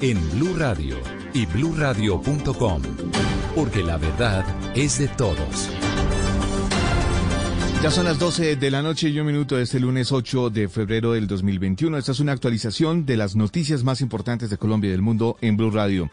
en Blue Radio y bluradio.com, porque la verdad es de todos. Ya son las 12 de la noche y un minuto de este lunes 8 de febrero del 2021. Esta es una actualización de las noticias más importantes de Colombia y del mundo en Blue Radio.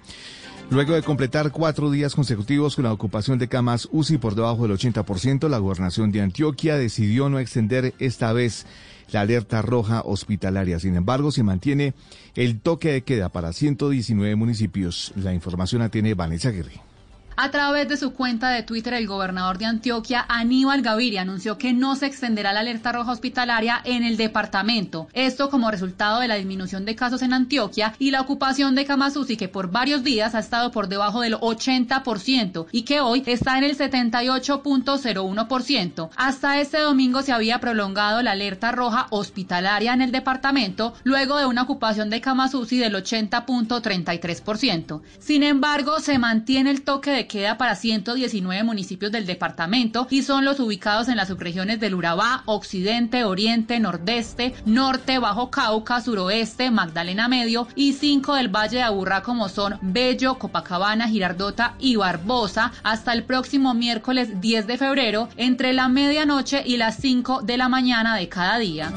Luego de completar cuatro días consecutivos con la ocupación de camas UCI por debajo del 80%, la gobernación de Antioquia decidió no extender esta vez la alerta roja hospitalaria. Sin embargo, se mantiene el toque de queda para 119 municipios. La información la tiene Vanessa Aguirre. A través de su cuenta de Twitter, el gobernador de Antioquia, Aníbal Gaviria, anunció que no se extenderá la alerta roja hospitalaria en el departamento. Esto como resultado de la disminución de casos en Antioquia y la ocupación de camas que por varios días ha estado por debajo del 80% y que hoy está en el 78.01%. Hasta este domingo se había prolongado la alerta roja hospitalaria en el departamento luego de una ocupación de camas del 80.33%. Sin embargo, se mantiene el toque de queda para 119 municipios del departamento y son los ubicados en las subregiones del Urabá, Occidente, Oriente, Nordeste, Norte, Bajo Cauca, Suroeste, Magdalena Medio y cinco del Valle de Aburrá como son Bello, Copacabana, Girardota y Barbosa hasta el próximo miércoles 10 de febrero entre la medianoche y las 5 de la mañana de cada día.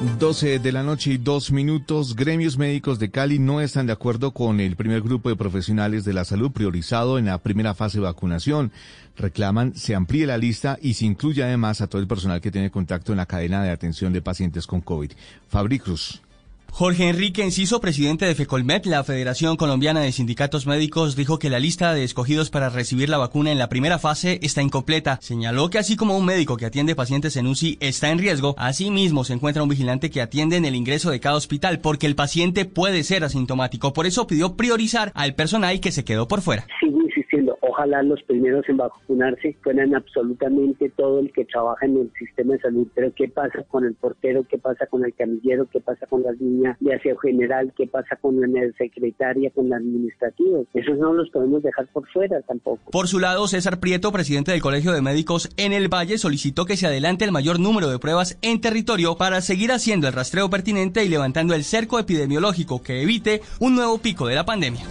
12 de la noche y dos minutos. Gremios médicos de Cali no están de acuerdo con el primer grupo de profesionales de la salud priorizado en la primera fase de vacunación. Reclaman se amplíe la lista y se incluya además a todo el personal que tiene contacto en la cadena de atención de pacientes con COVID. Fabri Cruz. Jorge Enrique Enciso, presidente de FECOLMET, la Federación Colombiana de Sindicatos Médicos, dijo que la lista de escogidos para recibir la vacuna en la primera fase está incompleta. Señaló que así como un médico que atiende pacientes en UCI está en riesgo, asimismo se encuentra un vigilante que atiende en el ingreso de cada hospital porque el paciente puede ser asintomático. Por eso pidió priorizar al personal que se quedó por fuera. Ojalá los primeros en vacunarse fueran absolutamente todo el que trabaja en el sistema de salud. Pero ¿qué pasa con el portero? ¿Qué pasa con el camillero? ¿Qué pasa con las niñas de aseo general? ¿Qué pasa con la secretaria, con la administrativa? Esos no los podemos dejar por fuera tampoco. Por su lado, César Prieto, presidente del Colegio de Médicos en el Valle, solicitó que se adelante el mayor número de pruebas en territorio para seguir haciendo el rastreo pertinente y levantando el cerco epidemiológico que evite un nuevo pico de la pandemia.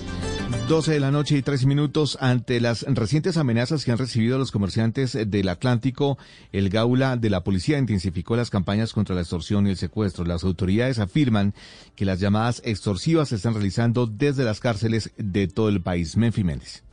12 de la noche y 3 minutos ante las recientes amenazas que han recibido los comerciantes del Atlántico, el Gaula de la policía intensificó las campañas contra la extorsión y el secuestro. Las autoridades afirman que las llamadas extorsivas se están realizando desde las cárceles de todo el país. Menfi Méndez.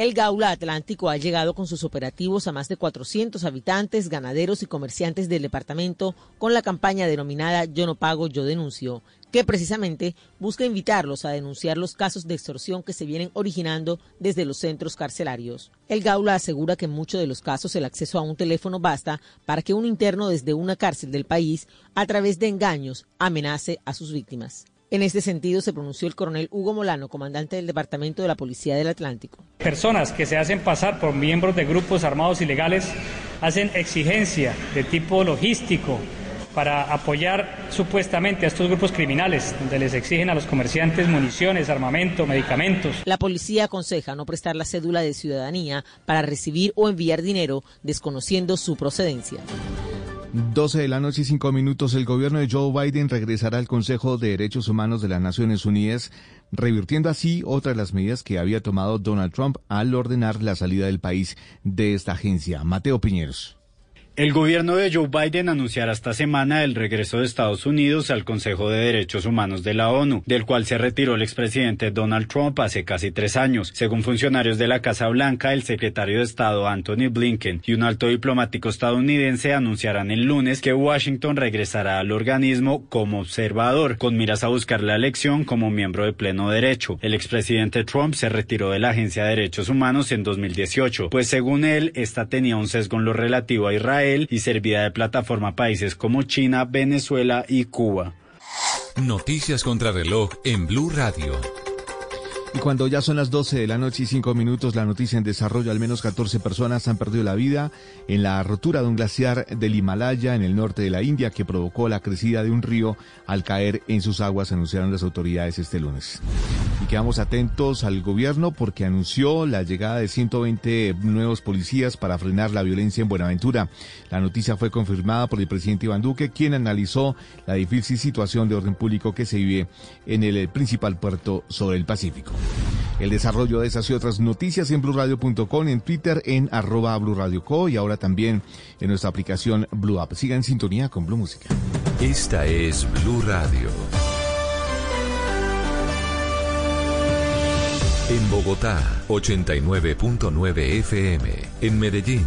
El Gaula Atlántico ha llegado con sus operativos a más de 400 habitantes, ganaderos y comerciantes del departamento con la campaña denominada Yo no pago, yo denuncio, que precisamente busca invitarlos a denunciar los casos de extorsión que se vienen originando desde los centros carcelarios. El Gaula asegura que en muchos de los casos el acceso a un teléfono basta para que un interno desde una cárcel del país, a través de engaños, amenace a sus víctimas. En este sentido se pronunció el coronel Hugo Molano, comandante del Departamento de la Policía del Atlántico. Personas que se hacen pasar por miembros de grupos armados ilegales hacen exigencia de tipo logístico para apoyar supuestamente a estos grupos criminales, donde les exigen a los comerciantes municiones, armamento, medicamentos. La policía aconseja no prestar la cédula de ciudadanía para recibir o enviar dinero desconociendo su procedencia. 12 de la noche y 5 minutos, el gobierno de Joe Biden regresará al Consejo de Derechos Humanos de las Naciones Unidas, revirtiendo así otra de las medidas que había tomado Donald Trump al ordenar la salida del país de esta agencia. Mateo Piñeros. El gobierno de Joe Biden anunciará esta semana el regreso de Estados Unidos al Consejo de Derechos Humanos de la ONU, del cual se retiró el expresidente Donald Trump hace casi tres años. Según funcionarios de la Casa Blanca, el secretario de Estado Anthony Blinken y un alto diplomático estadounidense anunciarán el lunes que Washington regresará al organismo como observador, con miras a buscar la elección como miembro de pleno derecho. El expresidente Trump se retiró de la Agencia de Derechos Humanos en 2018, pues según él, esta tenía un sesgo en lo relativo a Israel y servirá de plataforma a países como China, Venezuela y Cuba. Noticias contra reloj en Blue Radio. Y cuando ya son las 12 de la noche y 5 minutos, la noticia en desarrollo, al menos 14 personas han perdido la vida en la rotura de un glaciar del Himalaya en el norte de la India que provocó la crecida de un río al caer en sus aguas, anunciaron las autoridades este lunes. Y quedamos atentos al gobierno porque anunció la llegada de 120 nuevos policías para frenar la violencia en Buenaventura. La noticia fue confirmada por el presidente Iván Duque, quien analizó la difícil situación de orden público que se vive en el principal puerto sobre el Pacífico. El desarrollo de esas y otras noticias en blurradio.com, en Twitter en arroba blurradioco y ahora también en nuestra aplicación Blue App. Siga en sintonía con Blue Música. Esta es Blue Radio. En Bogotá, 89.9 FM. En Medellín,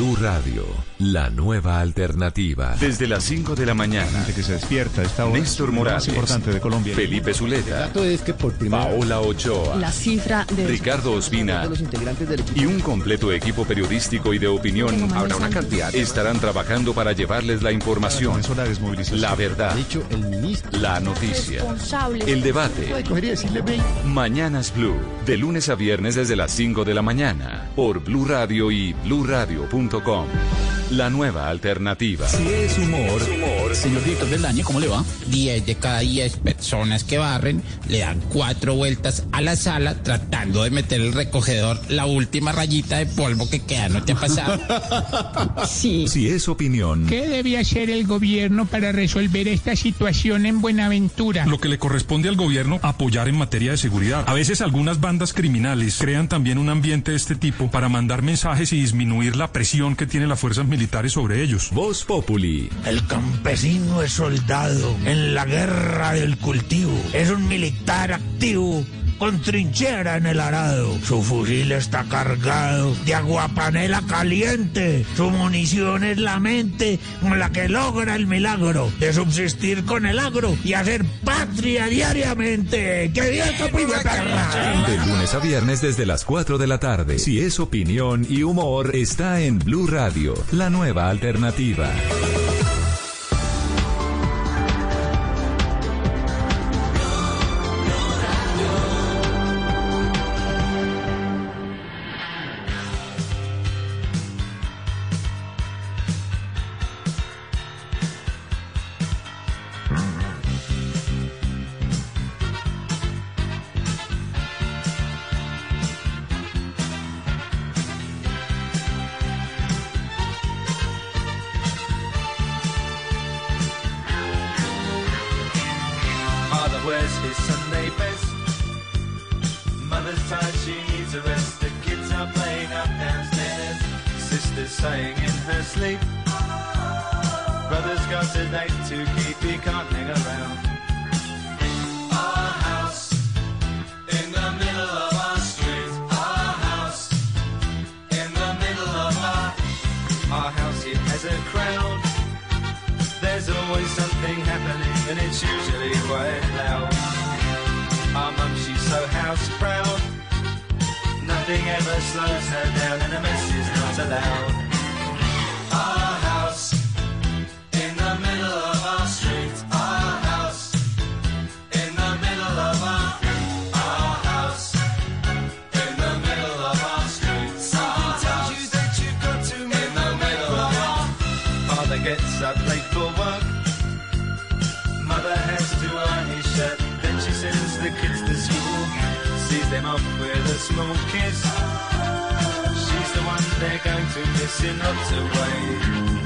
Blue Radio, la nueva alternativa. Desde las 5 de la mañana. que se despierta esta hora Néstor Morales, más importante de Colombia. Felipe Zuleta, dato es que por primera Paola Ochoa, La cifra de Ricardo Ospina los integrantes del y un completo equipo periodístico y de opinión Habrá una cantidad. estarán trabajando para llevarles la información, la verdad, dicho el ministro la noticia, el debate. Mañanas Blue, de lunes a viernes desde las 5 de la mañana, por Blue Radio y bluradio.com. La nueva alternativa. Si es humor, señor director del daño, ¿cómo le va? 10 de cada 10 personas que barren le dan cuatro vueltas a la sala tratando de meter el recogedor la última rayita de polvo que queda. ¿No te ha pasado? Sí. Si es opinión, ¿Qué debe hacer el gobierno para resolver esta situación en Buenaventura? Lo que le corresponde al gobierno apoyar en materia de seguridad. A veces algunas bandas criminales crean también un ambiente de este tipo para mandar mensajes y disminuir la presión que tienen las fuerzas militares sobre ellos. Voz Populi, El campesino es soldado en la guerra del cultivo. Es un militar activo con trinchera en el arado. Su fusil está cargado de aguapanela caliente. Su munición es la mente con la que logra el milagro de subsistir con el agro y hacer patria diariamente. ¡Qué bien, capilla perra! de lunes a viernes desde las 4 de la tarde. Si es opinión y humor, está en Blue Radio, la nueva alternativa. them up with a small kiss. She's the one they're going to miss in lots of ways.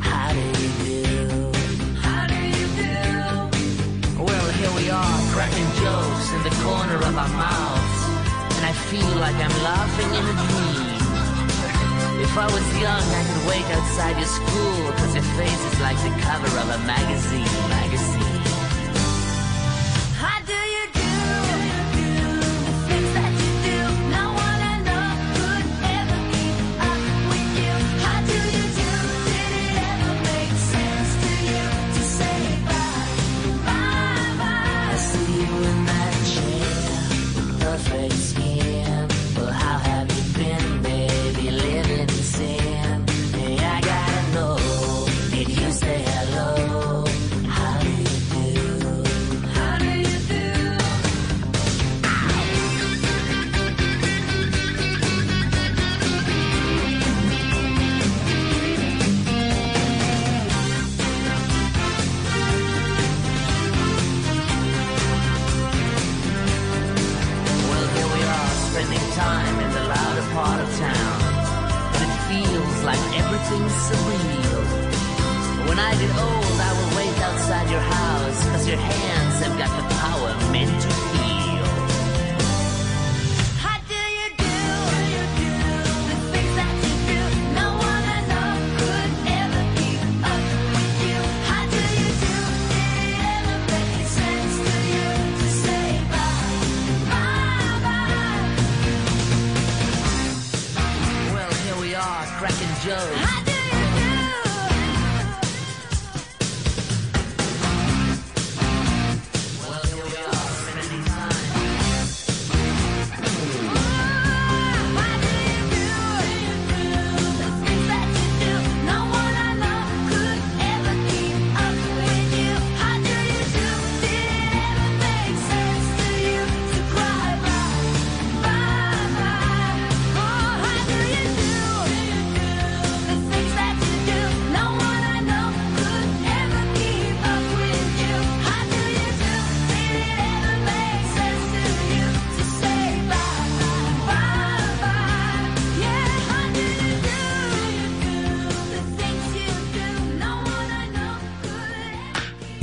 How do you do? How do you do? Well, here we are, cracking jokes in the corner of our mouths. And I feel like I'm laughing in a dream. If I was young, I could wait outside your school, cause your face is like the cover of a magazine. Magazine.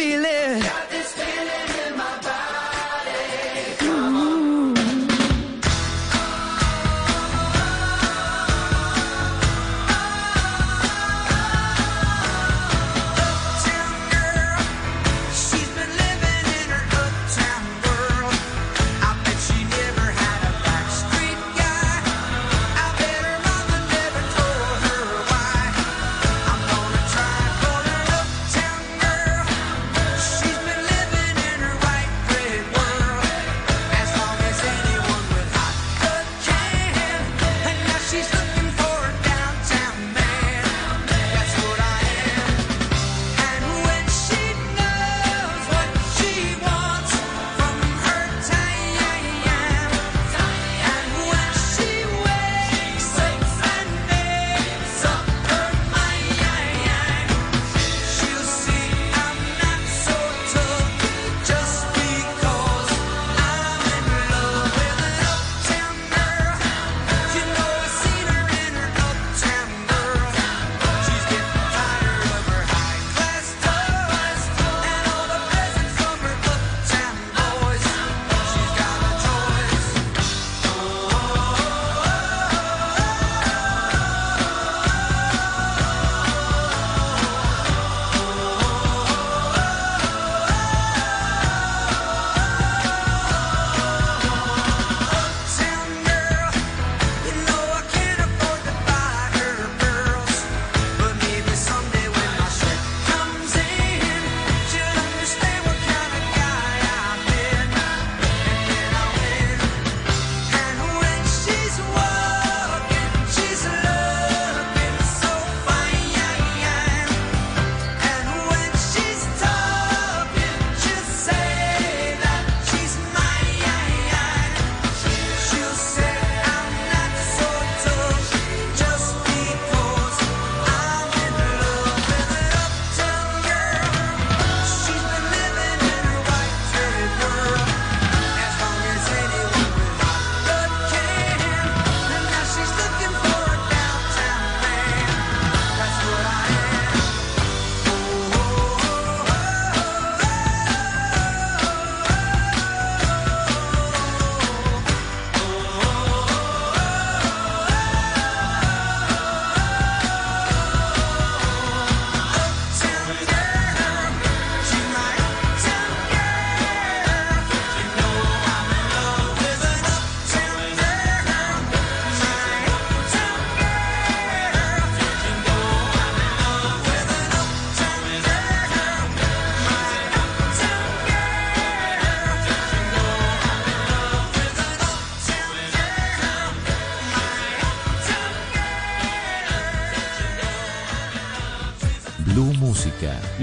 feeling.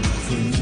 for me.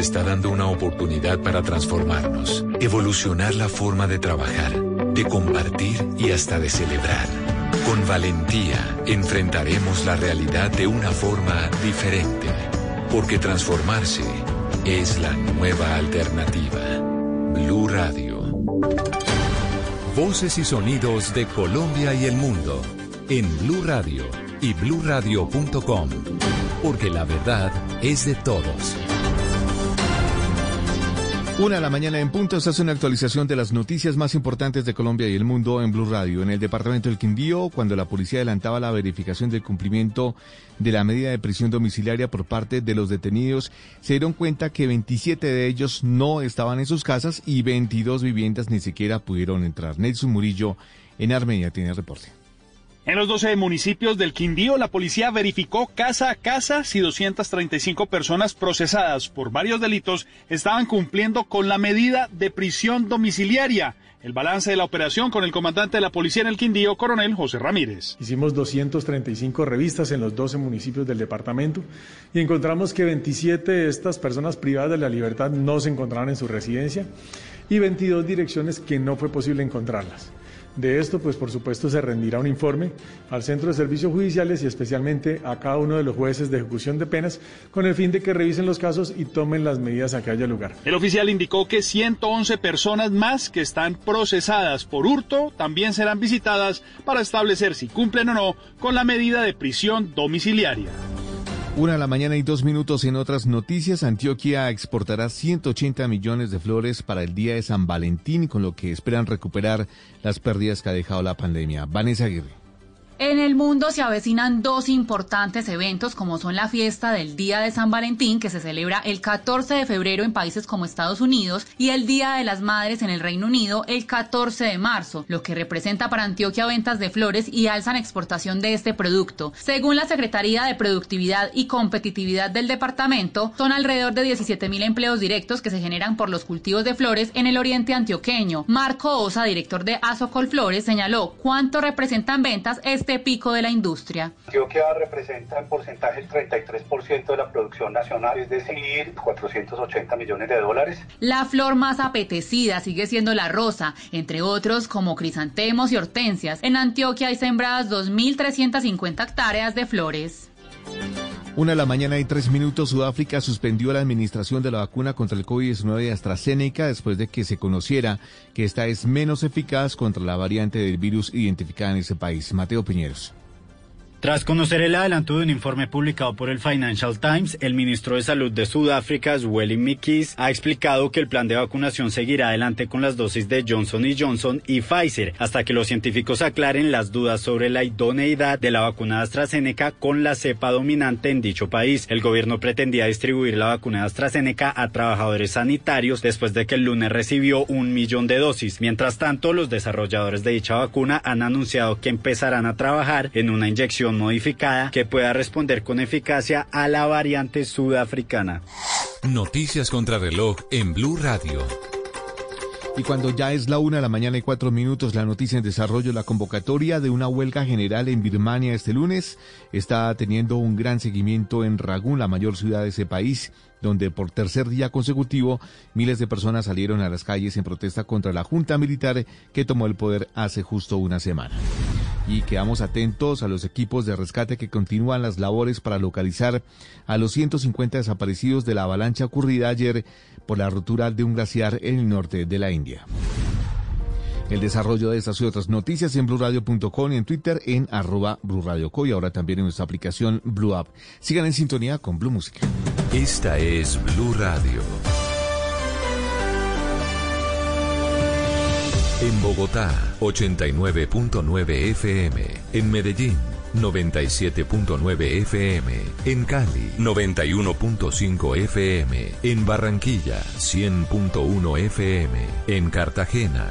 Está dando una oportunidad para transformarnos, evolucionar la forma de trabajar, de compartir y hasta de celebrar. Con valentía enfrentaremos la realidad de una forma diferente, porque transformarse es la nueva alternativa. Blue Radio. Voces y sonidos de Colombia y el mundo en Blue Radio y bluradio.com, porque la verdad es de todos. Una a la mañana en punto, esta es una actualización de las noticias más importantes de Colombia y el mundo en Blue Radio. En el departamento del Quindío, cuando la policía adelantaba la verificación del cumplimiento de la medida de prisión domiciliaria por parte de los detenidos, se dieron cuenta que 27 de ellos no estaban en sus casas y 22 viviendas ni siquiera pudieron entrar. Nelson Murillo en Armenia tiene el reporte. En los 12 municipios del Quindío, la policía verificó casa a casa si 235 personas procesadas por varios delitos estaban cumpliendo con la medida de prisión domiciliaria. El balance de la operación con el comandante de la policía en el Quindío, coronel José Ramírez. Hicimos 235 revistas en los 12 municipios del departamento y encontramos que 27 de estas personas privadas de la libertad no se encontraban en su residencia y 22 direcciones que no fue posible encontrarlas. De esto, pues por supuesto, se rendirá un informe al Centro de Servicios Judiciales y especialmente a cada uno de los jueces de ejecución de penas con el fin de que revisen los casos y tomen las medidas a que haya lugar. El oficial indicó que 111 personas más que están procesadas por hurto también serán visitadas para establecer si cumplen o no con la medida de prisión domiciliaria. Una a la mañana y dos minutos en otras noticias. Antioquia exportará 180 millones de flores para el día de San Valentín, con lo que esperan recuperar las pérdidas que ha dejado la pandemia. Vanessa Aguirre. En el mundo se avecinan dos importantes eventos como son la fiesta del Día de San Valentín que se celebra el 14 de febrero en países como Estados Unidos y el Día de las Madres en el Reino Unido el 14 de marzo, lo que representa para Antioquia ventas de flores y alzan exportación de este producto. Según la Secretaría de Productividad y Competitividad del departamento, son alrededor de 17 mil empleos directos que se generan por los cultivos de flores en el oriente antioqueño. Marco Osa, director de Asocol Flores, señaló cuánto representan ventas este pico de la industria. Antioquia representa en porcentaje el 33% de la producción nacional, es decir, 480 millones de dólares. La flor más apetecida sigue siendo la rosa, entre otros como crisantemos y hortensias. En Antioquia hay sembradas 2.350 hectáreas de flores. Una a la mañana y tres minutos, Sudáfrica suspendió la administración de la vacuna contra el COVID-19 de AstraZeneca después de que se conociera que esta es menos eficaz contra la variante del virus identificada en ese país. Mateo Piñeros. Tras conocer el adelanto de un informe publicado por el Financial Times, el ministro de Salud de Sudáfrica, Zweli Mikis, ha explicado que el plan de vacunación seguirá adelante con las dosis de Johnson Johnson y Pfizer hasta que los científicos aclaren las dudas sobre la idoneidad de la vacuna AstraZeneca con la cepa dominante en dicho país. El gobierno pretendía distribuir la vacuna AstraZeneca a trabajadores sanitarios después de que el lunes recibió un millón de dosis. Mientras tanto, los desarrolladores de dicha vacuna han anunciado que empezarán a trabajar en una inyección modificada que pueda responder con eficacia a la variante sudafricana. Noticias contra reloj en Blue Radio. Y cuando ya es la una de la mañana y cuatro minutos, la noticia en desarrollo, la convocatoria de una huelga general en Birmania este lunes está teniendo un gran seguimiento en Ragún, la mayor ciudad de ese país, donde por tercer día consecutivo miles de personas salieron a las calles en protesta contra la junta militar que tomó el poder hace justo una semana. Y quedamos atentos a los equipos de rescate que continúan las labores para localizar a los 150 desaparecidos de la avalancha ocurrida ayer por la rotura de un glaciar en el norte de la India. El desarrollo de estas y otras noticias en blurradio.com y en Twitter en arroba blurradioco y ahora también en nuestra aplicación Blue App. Sigan en sintonía con Blue Música. Esta es Blue Radio. En Bogotá, 89.9 FM. En Medellín, 97.9 FM. En Cali, 91.5 FM. En Barranquilla, 100.1 FM. En Cartagena,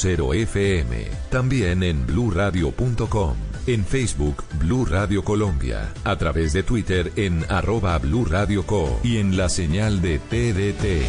96.0 FM. También en bluradio.com. En Facebook, Blue Radio Colombia. A través de Twitter en arroba Blue Radio Co. Y en la señal de TDT.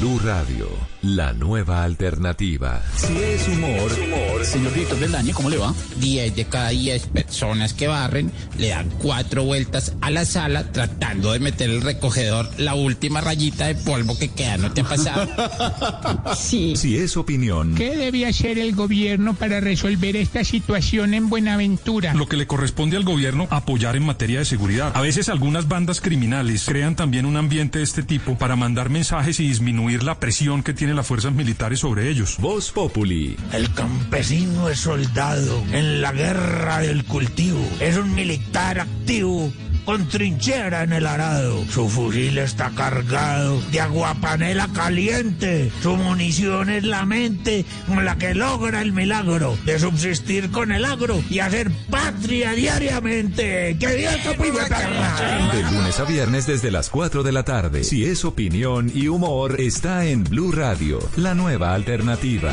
Blue Radio, la nueva alternativa. Si es humor, señor director del daño, ¿cómo le va? 10 de cada 10 personas que barren le dan cuatro vueltas a la sala tratando de meter el recogedor la última rayita de polvo que queda. ¿No te ha pasado? Sí. Si es opinión, ¿Qué debe hacer el gobierno para resolver esta situación en Buenaventura? Lo que le corresponde al gobierno apoyar en materia de seguridad. A veces algunas bandas criminales crean también un ambiente de este tipo para mandar mensajes y disminuir la presión que tienen las fuerzas militares sobre ellos. Voz Populi. El campesino es soldado en la guerra del cultivo. Es un militar activo con trinchera en el arado. Su fusil está cargado de aguapanela caliente. Su munición es la mente con la que logra el milagro de subsistir con el agro y hacer patria diariamente. ¡Que Dios te perra! De lunes a viernes desde las 4 de la tarde. Si es opinión y humor, está en Blue Radio, la nueva alternativa.